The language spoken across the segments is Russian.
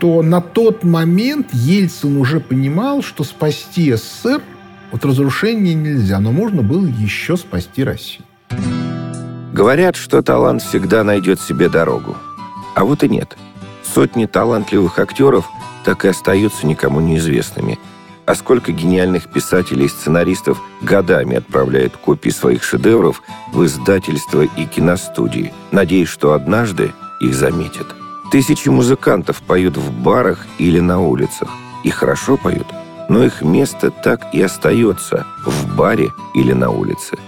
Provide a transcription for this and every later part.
что на тот момент Ельцин уже понимал, что спасти СССР от разрушения нельзя, но можно было еще спасти Россию. Говорят, что талант всегда найдет себе дорогу. А вот и нет. Сотни талантливых актеров так и остаются никому неизвестными. А сколько гениальных писателей и сценаристов годами отправляют копии своих шедевров в издательства и киностудии, надеясь, что однажды их заметят. Тысячи музыкантов поют в барах или на улицах. И хорошо поют, но их место так и остается в баре или на улице.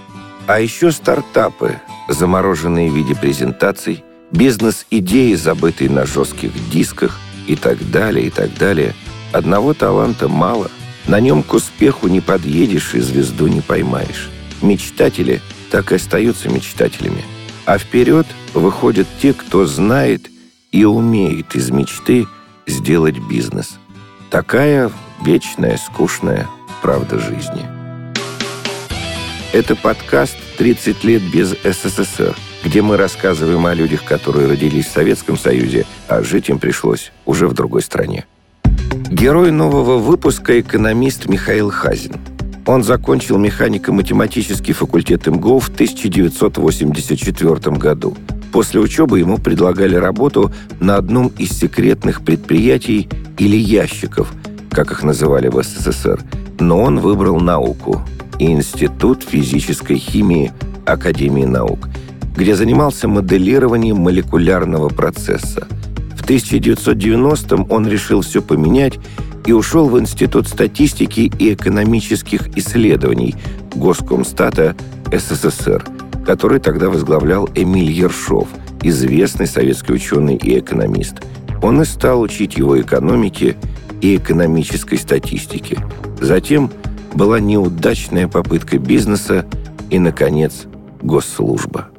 А еще стартапы, замороженные в виде презентаций, бизнес-идеи, забытые на жестких дисках и так далее, и так далее. Одного таланта мало. На нем к успеху не подъедешь и звезду не поймаешь. Мечтатели так и остаются мечтателями. А вперед выходят те, кто знает и умеет из мечты сделать бизнес. Такая вечная, скучная правда жизни. Это подкаст «30 лет без СССР», где мы рассказываем о людях, которые родились в Советском Союзе, а жить им пришлось уже в другой стране. Герой нового выпуска – экономист Михаил Хазин. Он закончил механико-математический факультет МГУ в 1984 году – После учебы ему предлагали работу на одном из секретных предприятий или ящиков, как их называли в СССР. Но он выбрал науку – Институт физической химии Академии наук, где занимался моделированием молекулярного процесса. В 1990-м он решил все поменять и ушел в Институт статистики и экономических исследований Госкомстата СССР – который тогда возглавлял Эмиль Ершов, известный советский ученый и экономист. Он и стал учить его экономике и экономической статистике. Затем была неудачная попытка бизнеса и, наконец, госслужба.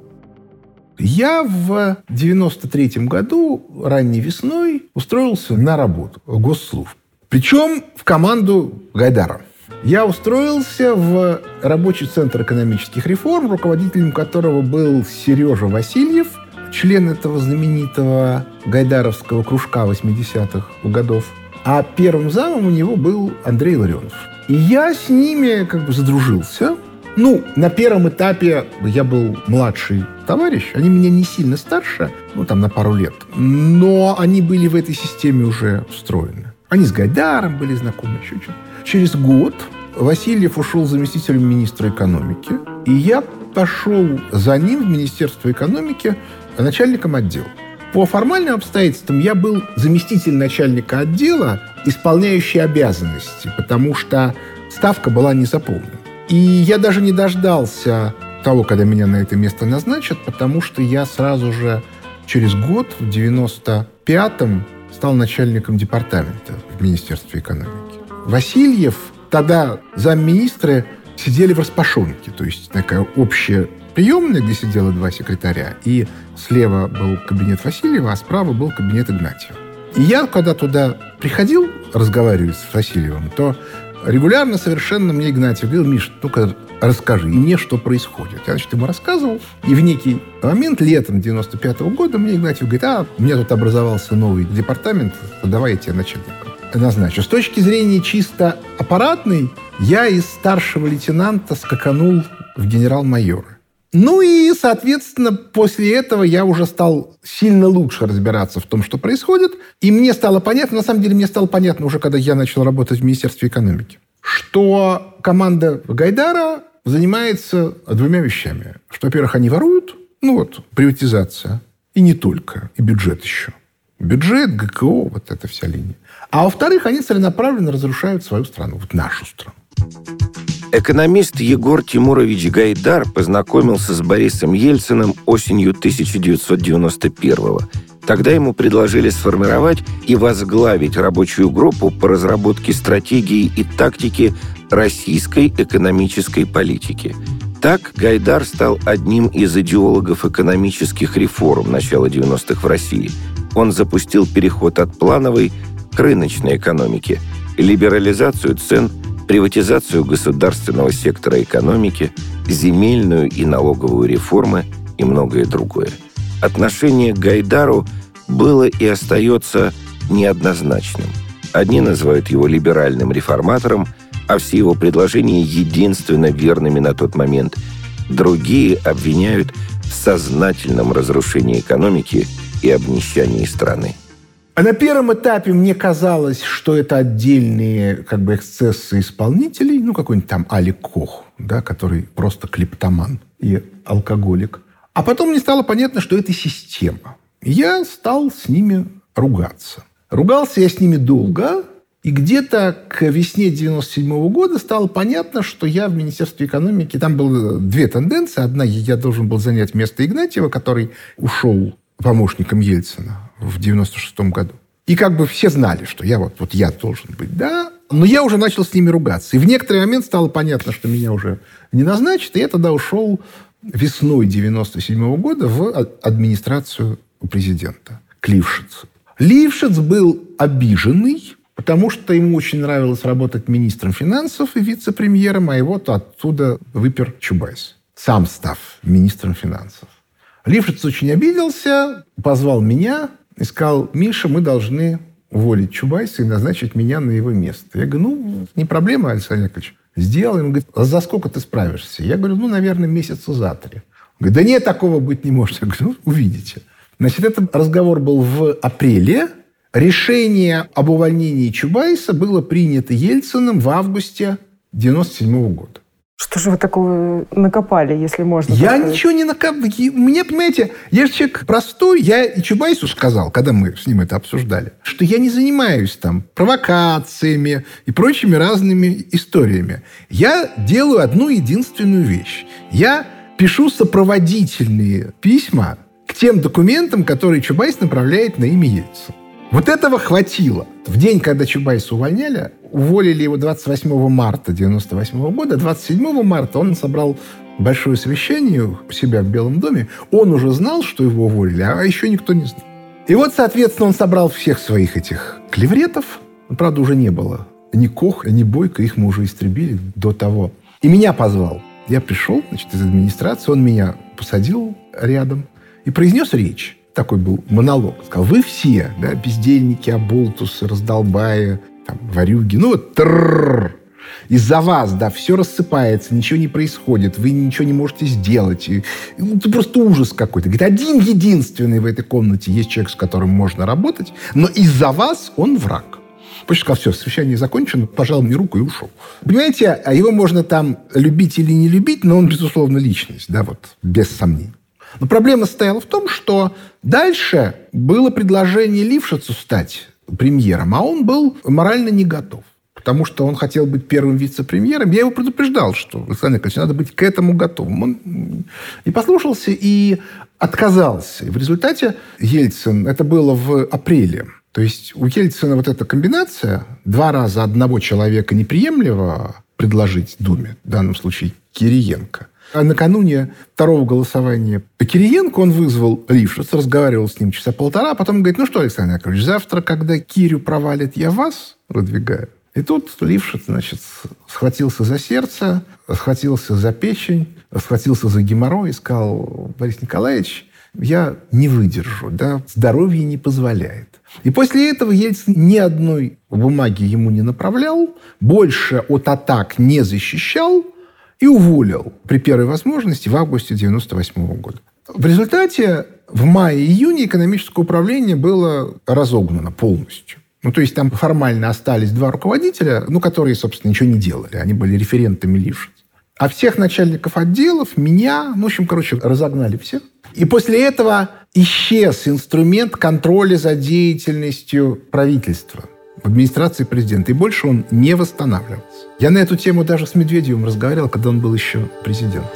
Я в 93 году, ранней весной, устроился на работу в госслужбу. Причем в команду Гайдара – я устроился в рабочий центр экономических реформ, руководителем которого был Сережа Васильев, член этого знаменитого гайдаровского кружка 80-х годов. А первым замом у него был Андрей Ларионов. И я с ними как бы задружился. Ну, на первом этапе я был младший товарищ. Они меня не сильно старше, ну, там, на пару лет. Но они были в этой системе уже встроены. Они с Гайдаром были знакомы еще чуть Через год Васильев ушел заместителем министра экономики, и я пошел за ним в Министерство экономики начальником отдела. По формальным обстоятельствам я был заместитель начальника отдела, исполняющий обязанности, потому что ставка была не заполнена. И я даже не дождался того, когда меня на это место назначат, потому что я сразу же через год, в 95-м, стал начальником департамента в Министерстве экономики. Васильев тогда замминистры сидели в распашонке, то есть такая общая приемная, где сидело два секретаря, и слева был кабинет Васильева, а справа был кабинет Игнатьева. И я, когда туда приходил разговаривать с Васильевым, то регулярно совершенно мне Игнатьев говорил, Миш, ну-ка расскажи мне, что происходит. Я, значит, ему рассказывал. И в некий момент, летом 95 -го года, мне Игнатьев говорит, а, у меня тут образовался новый департамент, давай я тебе начальником назначу. С точки зрения чисто аппаратной, я из старшего лейтенанта скаканул в генерал-майора. Ну и, соответственно, после этого я уже стал сильно лучше разбираться в том, что происходит. И мне стало понятно, на самом деле мне стало понятно уже, когда я начал работать в Министерстве экономики, что команда Гайдара занимается двумя вещами. Что, во-первых, они воруют, ну вот, приватизация, и не только, и бюджет еще. Бюджет, ГКО, вот эта вся линия. А во-вторых, они целенаправленно разрушают свою страну, вот нашу страну. Экономист Егор Тимурович Гайдар познакомился с Борисом Ельциным осенью 1991-го, Тогда ему предложили сформировать и возглавить рабочую группу по разработке стратегии и тактики российской экономической политики. Так Гайдар стал одним из идеологов экономических реформ начала 90-х в России. Он запустил переход от плановой к рыночной экономике, либерализацию цен, приватизацию государственного сектора экономики, земельную и налоговую реформы и многое другое. Отношение к Гайдару было и остается неоднозначным. Одни называют его либеральным реформатором – а все его предложения единственно верными на тот момент. Другие обвиняют в сознательном разрушении экономики и обнищании страны. А на первом этапе мне казалось, что это отдельные как бы эксцессы исполнителей, ну, какой-нибудь там Алик Кох, да, который просто клептоман и алкоголик. А потом мне стало понятно, что это система. Я стал с ними ругаться. Ругался я с ними долго, и где-то к весне 97 -го года стало понятно, что я в Министерстве экономики... Там было две тенденции. Одна, я должен был занять место Игнатьева, который ушел помощником Ельцина в 96 году. И как бы все знали, что я вот, вот я должен быть, да. Но я уже начал с ними ругаться. И в некоторый момент стало понятно, что меня уже не назначат. И я тогда ушел весной 97 -го года в администрацию президента, к Лившицу. Лившиц был обиженный, потому что ему очень нравилось работать министром финансов и вице-премьером, а его то оттуда выпер Чубайс, сам став министром финансов. Лившиц очень обиделся, позвал меня и сказал, Миша, мы должны уволить Чубайса и назначить меня на его место. Я говорю, ну, не проблема, Александр Яковлевич, сделаем. Он говорит, а за сколько ты справишься? Я говорю, ну, наверное, месяца за три. Он говорит, да нет, такого быть не может. Я говорю, ну, увидите. Значит, этот разговор был в апреле Решение об увольнении Чубайса было принято Ельциным в августе 1997 года. Что же вы такого накопали, если можно? Я сказать? ничего не накопал. Мне, понимаете, я же человек простой. Я и Чубайсу сказал, когда мы с ним это обсуждали, что я не занимаюсь там провокациями и прочими разными историями. Я делаю одну единственную вещь. Я пишу сопроводительные письма к тем документам, которые Чубайс направляет на имя Ельцина. Вот этого хватило. В день, когда Чубайса увольняли, уволили его 28 марта 98 года. 27 марта он собрал большое совещание у себя в Белом доме. Он уже знал, что его уволили, а еще никто не знал. И вот, соответственно, он собрал всех своих этих клевретов. Правда, уже не было ни Кох, ни Бойко. Их мы уже истребили до того. И меня позвал. Я пришел, значит, из администрации. Он меня посадил рядом и произнес речь такой был монолог. Сказал, вы все, да, бездельники, оболтусы, раздолбая, там, варюги, ну вот, из-за вас, да, все рассыпается, ничего не происходит, вы ничего не можете сделать. И, ну, это просто ужас какой-то. Говорит, один единственный в этой комнате есть человек, с которым можно работать, но из-за вас он враг. После сказал, все, совещание закончено, пожал мне руку и ушел. Понимаете, а его можно там любить или не любить, но он, безусловно, личность, да, вот, без сомнений. Но проблема стояла в том, что дальше было предложение Лившицу стать премьером, а он был морально не готов. Потому что он хотел быть первым вице-премьером. Я его предупреждал, что, Александр Яковлевич, надо быть к этому готовым. Он не послушался и отказался. И в результате Ельцин, это было в апреле, то есть у Ельцина вот эта комбинация, два раза одного человека неприемлемо предложить Думе, в данном случае Кириенко, а накануне второго голосования по Кириенко он вызвал Лившиц, разговаривал с ним часа полтора, а потом говорит, ну что, Александр Яковлевич, завтра, когда Кирю провалит, я вас выдвигаю. И тут Лившиц, значит, схватился за сердце, схватился за печень, схватился за геморрой и сказал, Борис Николаевич, я не выдержу, да, здоровье не позволяет. И после этого Ельцин ни одной бумаги ему не направлял, больше от атак не защищал, и уволил при первой возможности в августе 1998 года. В результате в мае-июне экономическое управление было разогнано полностью. Ну, то есть там формально остались два руководителя, ну, которые, собственно, ничего не делали. Они были референтами Лившиц. А всех начальников отделов, меня, ну, в общем, короче, разогнали всех. И после этого исчез инструмент контроля за деятельностью правительства администрации президента. И больше он не восстанавливался. Я на эту тему даже с Медведевым разговаривал, когда он был еще президентом.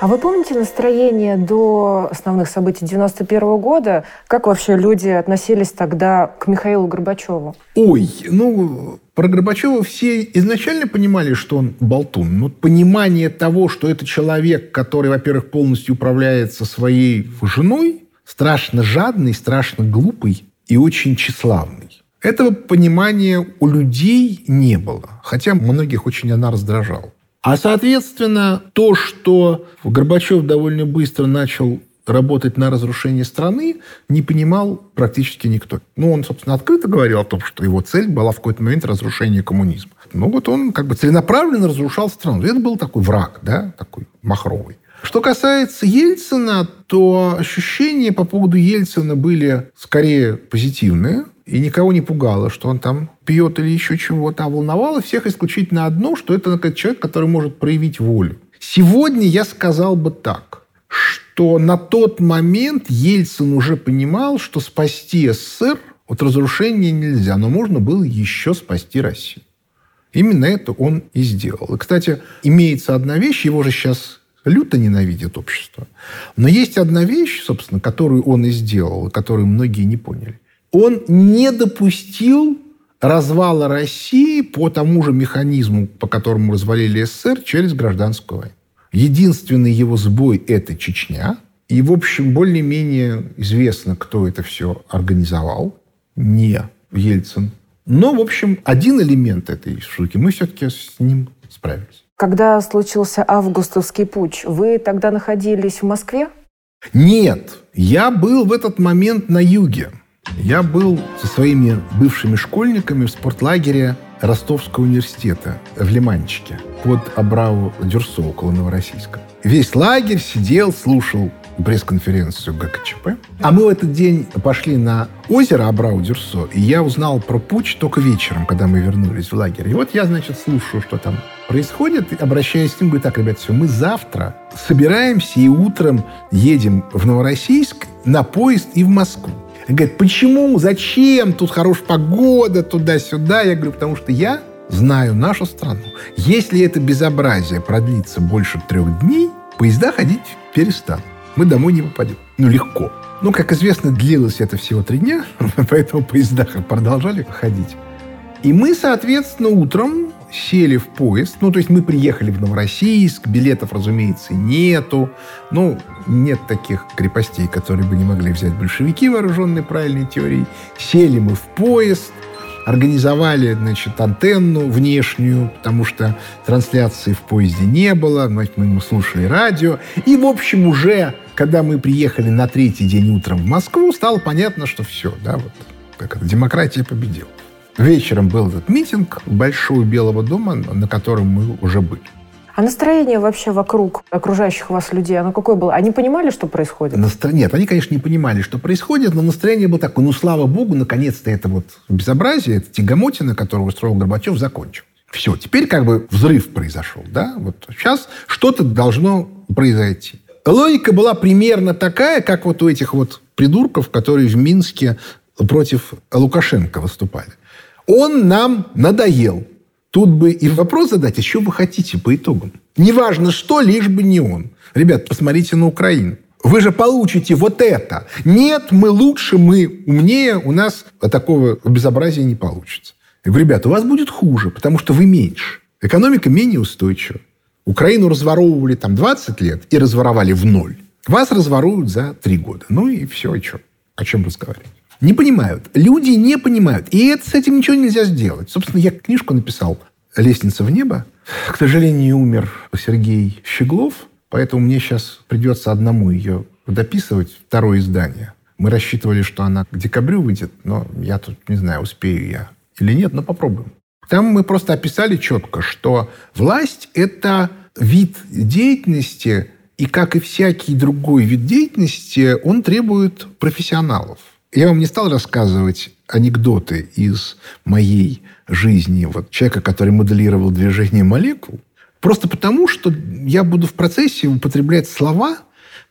А вы помните настроение до основных событий 91 года? Как вообще люди относились тогда к Михаилу Горбачеву? Ой, ну, про Горбачева все изначально понимали, что он болтун. Но понимание того, что это человек, который, во-первых, полностью управляется своей женой, страшно жадный, страшно глупый и очень тщеславный. Этого понимания у людей не было. Хотя многих очень она раздражала. А, соответственно, то, что Горбачев довольно быстро начал работать на разрушение страны, не понимал практически никто. Ну, он, собственно, открыто говорил о том, что его цель была в какой-то момент разрушение коммунизма. Ну, вот он как бы целенаправленно разрушал страну. Это был такой враг, да, такой махровый. Что касается Ельцина, то ощущения по поводу Ельцина были скорее позитивные. И никого не пугало, что он там пьет или еще чего-то. А волновало всех исключительно одно, что это человек, который может проявить волю. Сегодня я сказал бы так, что на тот момент Ельцин уже понимал, что спасти СССР от разрушения нельзя, но можно было еще спасти Россию. Именно это он и сделал. И, кстати, имеется одна вещь, его же сейчас люто ненавидит общество. Но есть одна вещь, собственно, которую он и сделал, которую многие не поняли он не допустил развала России по тому же механизму, по которому развалили СССР, через гражданскую войну. Единственный его сбой – это Чечня. И, в общем, более-менее известно, кто это все организовал. Не Ельцин. Но, в общем, один элемент этой штуки, мы все-таки с ним справились. Когда случился августовский путь, вы тогда находились в Москве? Нет, я был в этот момент на юге. Я был со своими бывшими школьниками в спортлагере Ростовского университета в Лиманчике под Абрау Дюрсо около Новороссийска. Весь лагерь сидел, слушал пресс-конференцию ГКЧП. А мы в этот день пошли на озеро Абрау-Дюрсо, и я узнал про путь только вечером, когда мы вернулись в лагерь. И вот я, значит, слушаю, что там происходит, обращаясь к ним, говорю, так, ребят, все, мы завтра собираемся и утром едем в Новороссийск на поезд и в Москву. Говорит, почему, зачем, тут хорошая погода, туда-сюда. Я говорю, потому что я знаю нашу страну. Если это безобразие продлится больше трех дней, поезда ходить перестанут. Мы домой не попадем. Ну, легко. Ну, как известно, длилось это всего три дня, поэтому поезда продолжали ходить. И мы, соответственно, утром сели в поезд. Ну, то есть мы приехали в Новороссийск, билетов, разумеется, нету. Ну, нет таких крепостей, которые бы не могли взять большевики, вооруженные правильной теорией. Сели мы в поезд, организовали, значит, антенну внешнюю, потому что трансляции в поезде не было, значит, мы ему слушали радио. И, в общем, уже, когда мы приехали на третий день утром в Москву, стало понятно, что все, да, вот, как это, демократия победила. Вечером был этот митинг большой Белого дома, на котором мы уже были. А настроение вообще вокруг окружающих вас людей, оно какое было? Они понимали, что происходит? Настро... Нет, они, конечно, не понимали, что происходит, но настроение было такое, ну, слава богу, наконец-то это вот безобразие, это тягомотина, которую устроил Горбачев, закончил. Все, теперь как бы взрыв произошел, да? Вот сейчас что-то должно произойти. Логика была примерно такая, как вот у этих вот придурков, которые в Минске против Лукашенко выступали. Он нам надоел. Тут бы и вопрос задать, а что вы хотите по итогам? Неважно что, лишь бы не он. Ребят, посмотрите на Украину. Вы же получите вот это. Нет, мы лучше, мы умнее, у нас такого безобразия не получится. Я говорю, ребята, у вас будет хуже, потому что вы меньше. Экономика менее устойчива. Украину разворовывали там 20 лет и разворовали в ноль. Вас разворуют за 3 года. Ну и все, и что? О чем разговаривать? Не понимают. Люди не понимают. И это, с этим ничего нельзя сделать. Собственно, я книжку написал «Лестница в небо». К сожалению, умер Сергей Щеглов, поэтому мне сейчас придется одному ее дописывать, второе издание. Мы рассчитывали, что она к декабрю выйдет, но я тут не знаю, успею я или нет, но попробуем. Там мы просто описали четко, что власть – это вид деятельности, и как и всякий другой вид деятельности, он требует профессионалов. Я вам не стал рассказывать анекдоты из моей жизни, вот человека, который моделировал движение молекул, просто потому, что я буду в процессе употреблять слова,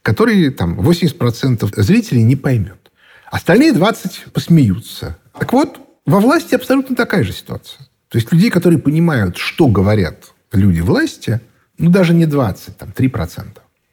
которые там 80% зрителей не поймет. Остальные 20 посмеются. Так вот, во власти абсолютно такая же ситуация. То есть людей, которые понимают, что говорят люди власти, ну, даже не 20, там, 3%.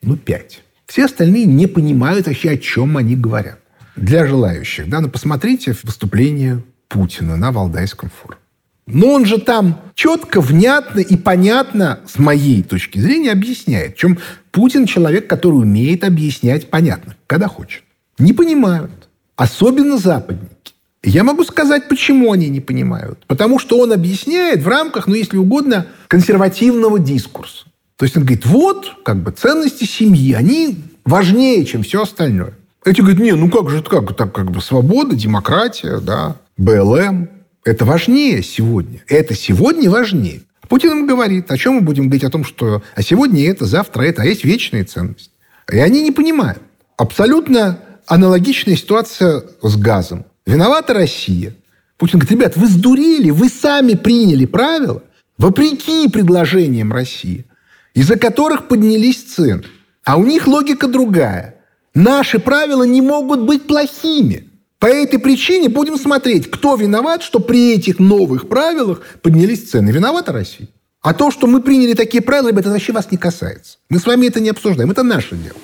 Ну, пять. Все остальные не понимают вообще, о чем они говорят. Для желающих, да, ну, посмотрите выступление Путина на Валдайском форуме. Но он же там четко, внятно и понятно, с моей точки зрения, объясняет. Причем Путин человек, который умеет объяснять понятно, когда хочет. Не понимают. Особенно западники. Я могу сказать, почему они не понимают. Потому что он объясняет в рамках, ну, если угодно, консервативного дискурса. То есть он говорит, вот, как бы, ценности семьи, они важнее, чем все остальное. Эти говорят, не, ну как же, как, так, как бы, свобода, демократия, да, БЛМ. Это важнее сегодня. Это сегодня важнее. Путин им говорит, о чем мы будем говорить, о том, что а сегодня это, завтра это, а есть вечные ценности. И они не понимают. Абсолютно аналогичная ситуация с газом. Виновата Россия. Путин говорит, ребят, вы сдурели, вы сами приняли правила, вопреки предложениям России, из-за которых поднялись цены. А у них логика другая. Наши правила не могут быть плохими. По этой причине будем смотреть, кто виноват, что при этих новых правилах поднялись цены. Виновата Россия. А то, что мы приняли такие правила, это вообще вас не касается. Мы с вами это не обсуждаем. Это наше дело.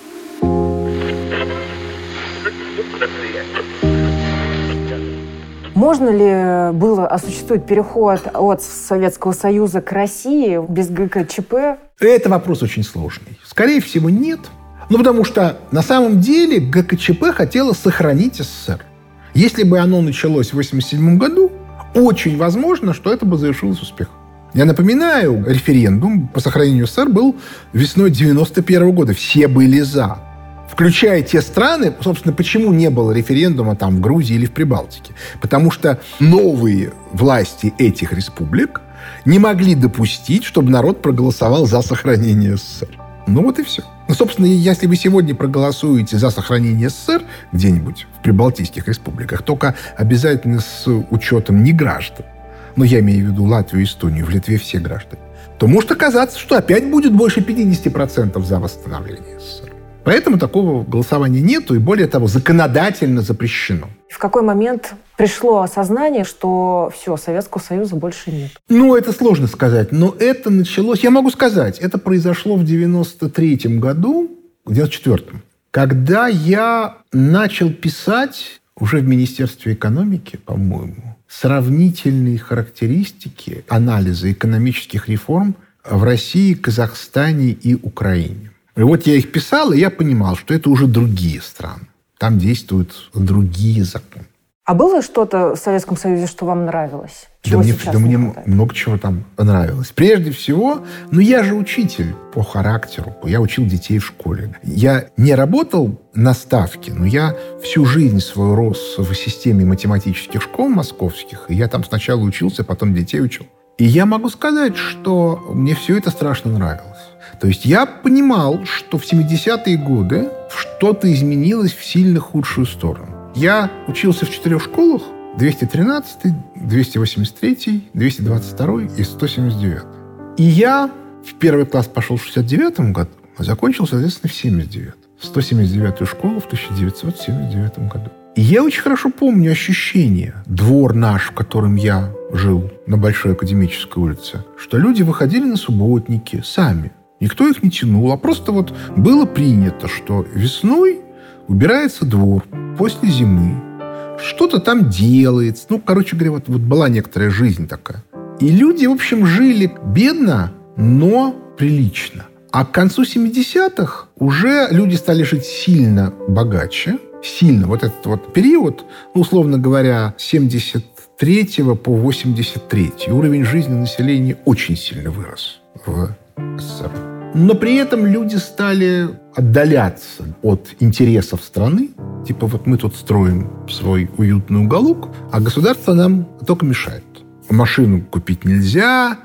Можно ли было осуществить переход от Советского Союза к России без ГКЧП? Это вопрос очень сложный. Скорее всего, нет. Ну, потому что на самом деле ГКЧП хотела сохранить СССР. Если бы оно началось в 1987 году, очень возможно, что это бы завершилось успехом. Я напоминаю, референдум по сохранению СССР был весной 91 года. Все были за включая те страны, собственно, почему не было референдума там в Грузии или в Прибалтике? Потому что новые власти этих республик не могли допустить, чтобы народ проголосовал за сохранение СССР. Ну вот и все. Ну, собственно, если вы сегодня проголосуете за сохранение СССР где-нибудь в прибалтийских республиках, только обязательно с учетом не граждан, но я имею в виду Латвию, Эстонию, в Литве все граждане, то может оказаться, что опять будет больше 50% за восстановление. Поэтому такого голосования нету, и более того, законодательно запрещено. В какой момент пришло осознание, что все, Советского Союза больше нет? Ну, это сложно сказать, но это началось, я могу сказать, это произошло в 93 году, в 94-м, когда я начал писать уже в Министерстве экономики, по-моему, сравнительные характеристики анализа экономических реформ в России, Казахстане и Украине. И вот я их писал, и я понимал, что это уже другие страны. Там действуют другие законы. А было что-то в Советском Союзе, что вам нравилось? да мне, да мне много чего там нравилось. Прежде всего, ну я же учитель по характеру. Я учил детей в школе. Я не работал на ставке, но я всю жизнь свою рос в системе математических школ московских. И я там сначала учился, потом детей учил. И я могу сказать, что мне все это страшно нравилось. То есть я понимал, что в 70-е годы что-то изменилось в сильно худшую сторону. Я учился в четырех школах, 213, 283, 222 и 179. И я в первый класс пошел в 69 году, а закончил, соответственно, в 79. 179 школу в 1979 году. И я очень хорошо помню ощущение, двор наш, в котором я жил на Большой Академической улице, что люди выходили на субботники сами, Никто их не тянул, а просто вот было принято, что весной убирается двор после зимы, что-то там делается. Ну, короче говоря, вот, вот была некоторая жизнь такая. И люди, в общем, жили бедно, но прилично. А к концу 70-х уже люди стали жить сильно богаче, сильно. Вот этот вот период, ну, условно говоря, 73 по 83 уровень жизни населения очень сильно вырос в СССР. Но при этом люди стали отдаляться от интересов страны. Типа вот мы тут строим свой уютный уголок, а государство нам только мешает. Машину купить нельзя,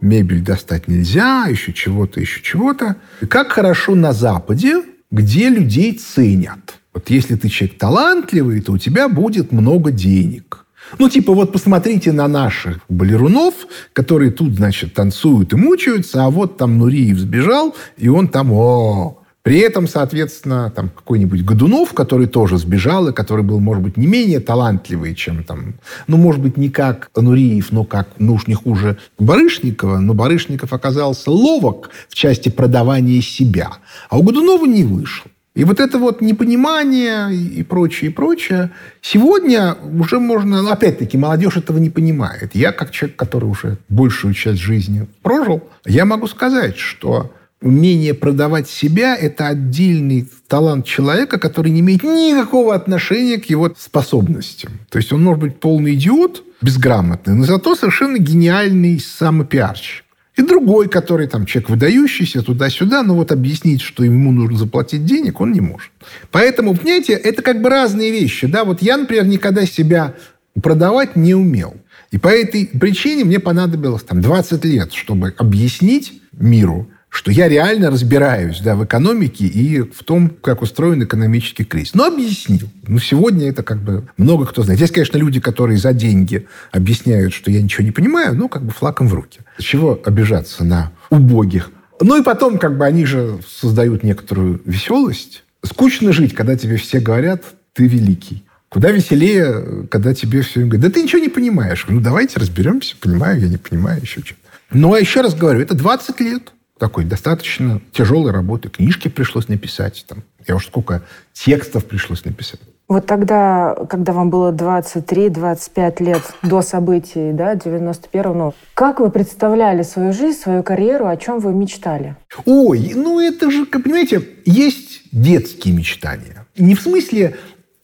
мебель достать нельзя, еще чего-то, еще чего-то. И как хорошо на Западе, где людей ценят. Вот если ты человек талантливый, то у тебя будет много денег. Ну, типа, вот посмотрите на наших балерунов, которые тут, значит, танцуют и мучаются, а вот там Нуриев сбежал, и он там, о, При этом, соответственно, там какой-нибудь Годунов, который тоже сбежал, и который был, может быть, не менее талантливый, чем там, ну, может быть, не как Нуриев, но как, ну уж не хуже Барышникова, но Барышников оказался ловок в части продавания себя, а у Годунова не вышло. И вот это вот непонимание и прочее, и прочее, сегодня уже можно, ну, опять-таки, молодежь этого не понимает. Я, как человек, который уже большую часть жизни прожил, я могу сказать, что умение продавать себя – это отдельный талант человека, который не имеет никакого отношения к его способностям. То есть он может быть полный идиот, безграмотный, но зато совершенно гениальный самопиарщик. И другой, который там человек выдающийся туда-сюда, но вот объяснить, что ему нужно заплатить денег, он не может. Поэтому, понимаете, это как бы разные вещи. Да? Вот я, например, никогда себя продавать не умел. И по этой причине мне понадобилось там 20 лет, чтобы объяснить миру, что я реально разбираюсь да, в экономике и в том, как устроен экономический кризис. Но объяснил. Ну, сегодня это как бы много кто знает. Есть, конечно, люди, которые за деньги объясняют, что я ничего не понимаю, ну, как бы флаком в руки. Чего обижаться на убогих? Ну, и потом, как бы, они же создают некоторую веселость. Скучно жить, когда тебе все говорят, ты великий. Куда веселее, когда тебе все говорят, да ты ничего не понимаешь. Ну, давайте разберемся, понимаю, я не понимаю, еще что-то. Ну, а еще раз говорю, это 20 лет такой достаточно тяжелой работы. Книжки пришлось написать. Там, я уж сколько текстов пришлось написать. Вот тогда, когда вам было 23-25 лет до событий, да, 91-го, ну, как вы представляли свою жизнь, свою карьеру, о чем вы мечтали? Ой, ну это же, понимаете, есть детские мечтания. Не в смысле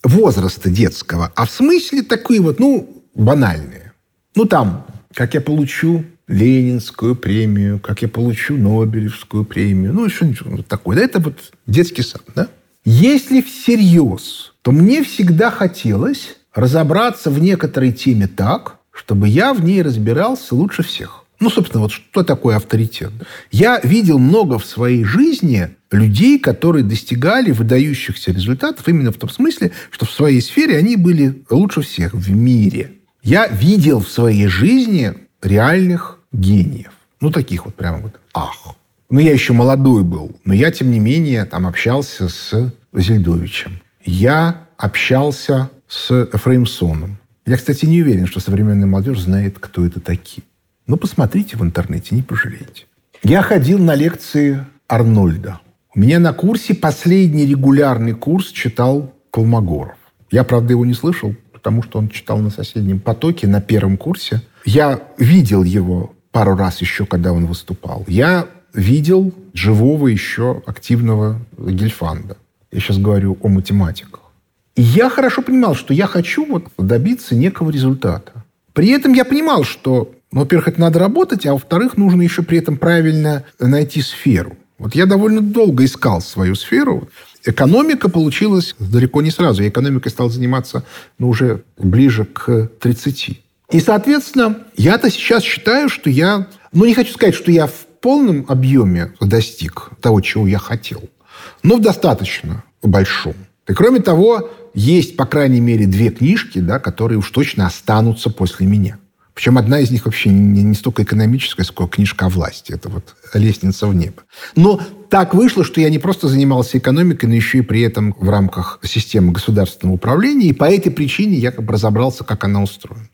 возраста детского, а в смысле такие вот, ну, банальные. Ну, там, как я получу Ленинскую премию, как я получу Нобелевскую премию, ну, что-нибудь такое. Да, это вот детский сад, да? Если всерьез, то мне всегда хотелось разобраться в некоторой теме так, чтобы я в ней разбирался лучше всех. Ну, собственно, вот что такое авторитет? Я видел много в своей жизни людей, которые достигали выдающихся результатов именно в том смысле, что в своей сфере они были лучше всех в мире. Я видел в своей жизни реальных гениев. Ну, таких вот прямо вот ах. Ну, я еще молодой был, но я, тем не менее, там общался с Зельдовичем. Я общался с Эфраимсоном. Я, кстати, не уверен, что современная молодежь знает, кто это такие. Но посмотрите в интернете, не пожалеете. Я ходил на лекции Арнольда. У меня на курсе последний регулярный курс читал Колмогоров. Я, правда, его не слышал, потому что он читал на соседнем потоке на первом курсе. Я видел его пару раз еще, когда он выступал. Я видел живого еще активного Гельфанда. Я сейчас говорю о математиках. И я хорошо понимал, что я хочу вот добиться некого результата. При этом я понимал, что, ну, во-первых, это надо работать, а во-вторых, нужно еще при этом правильно найти сферу. Вот я довольно долго искал свою сферу. Экономика получилась далеко не сразу. Я экономикой стал заниматься ну, уже ближе к 30. И, соответственно, я-то сейчас считаю, что я... Ну, не хочу сказать, что я в полном объеме достиг того, чего я хотел, но в достаточно большом. И, кроме того, есть, по крайней мере, две книжки, да, которые уж точно останутся после меня. Причем одна из них вообще не, не столько экономическая, сколько книжка о власти. Это вот «Лестница в небо». Но так вышло, что я не просто занимался экономикой, но еще и при этом в рамках системы государственного управления. И по этой причине я как бы разобрался, как она устроена.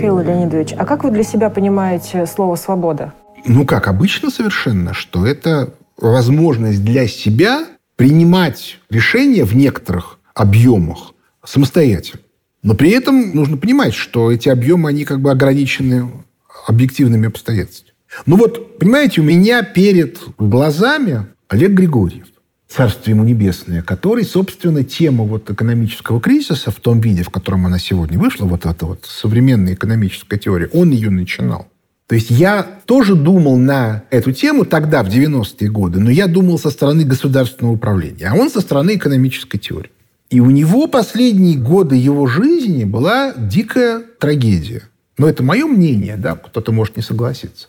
Михаил Леонидович, а как вы для себя понимаете слово «свобода»? Ну, как обычно совершенно, что это возможность для себя принимать решения в некоторых объемах самостоятельно. Но при этом нужно понимать, что эти объемы, они как бы ограничены объективными обстоятельствами. Ну вот, понимаете, у меня перед глазами Олег Григорьев царствие ему небесное, который, собственно, тему вот экономического кризиса в том виде, в котором она сегодня вышла, вот эта вот современная экономическая теория, он ее начинал. То есть я тоже думал на эту тему тогда, в 90-е годы, но я думал со стороны государственного управления, а он со стороны экономической теории. И у него последние годы его жизни была дикая трагедия. Но это мое мнение, да, кто-то может не согласиться.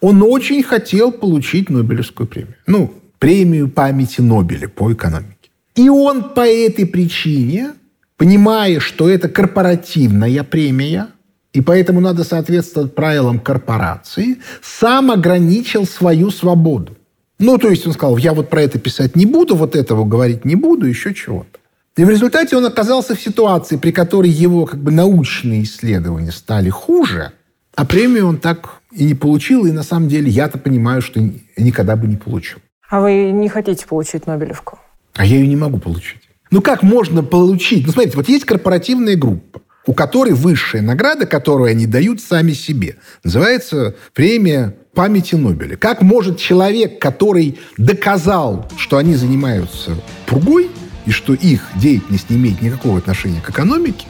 Он очень хотел получить Нобелевскую премию. Ну, премию памяти Нобеля по экономике. И он по этой причине, понимая, что это корпоративная премия, и поэтому надо соответствовать правилам корпорации, сам ограничил свою свободу. Ну, то есть он сказал, я вот про это писать не буду, вот этого говорить не буду, еще чего-то. И в результате он оказался в ситуации, при которой его как бы научные исследования стали хуже, а премию он так и не получил, и на самом деле я-то понимаю, что никогда бы не получил. А вы не хотите получить Нобелевку? А я ее не могу получить. Ну как можно получить? Ну смотрите, вот есть корпоративная группа, у которой высшая награда, которую они дают сами себе, называется премия памяти Нобеля. Как может человек, который доказал, что они занимаются пургой, и что их деятельность не имеет никакого отношения к экономике,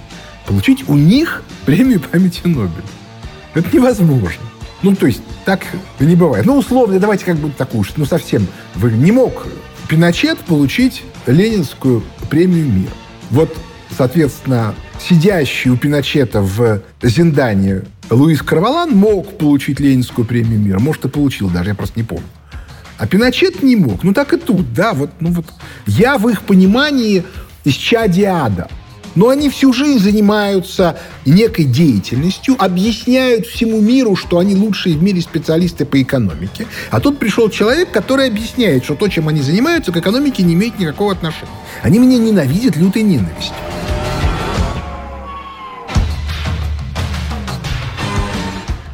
получить у них премию памяти Нобеля? Это невозможно. Ну, то есть, так не бывает. Ну, условно, давайте как бы такую, ну, совсем. Не мог Пиночет получить Ленинскую премию мира. Вот, соответственно, сидящий у Пиночета в Зиндане Луис Карвалан мог получить Ленинскую премию мира. Может, и получил даже, я просто не помню. А Пиночет не мог. Ну, так и тут, да. Вот, ну, вот. Я в их понимании из чади ада. Но они всю жизнь занимаются некой деятельностью, объясняют всему миру, что они лучшие в мире специалисты по экономике. А тут пришел человек, который объясняет, что то, чем они занимаются, к экономике не имеет никакого отношения. Они меня ненавидят лютой ненавистью.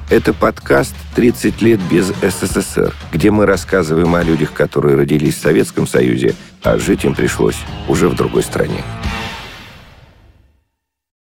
Это подкаст «30 лет без СССР», где мы рассказываем о людях, которые родились в Советском Союзе, а жить им пришлось уже в другой стране.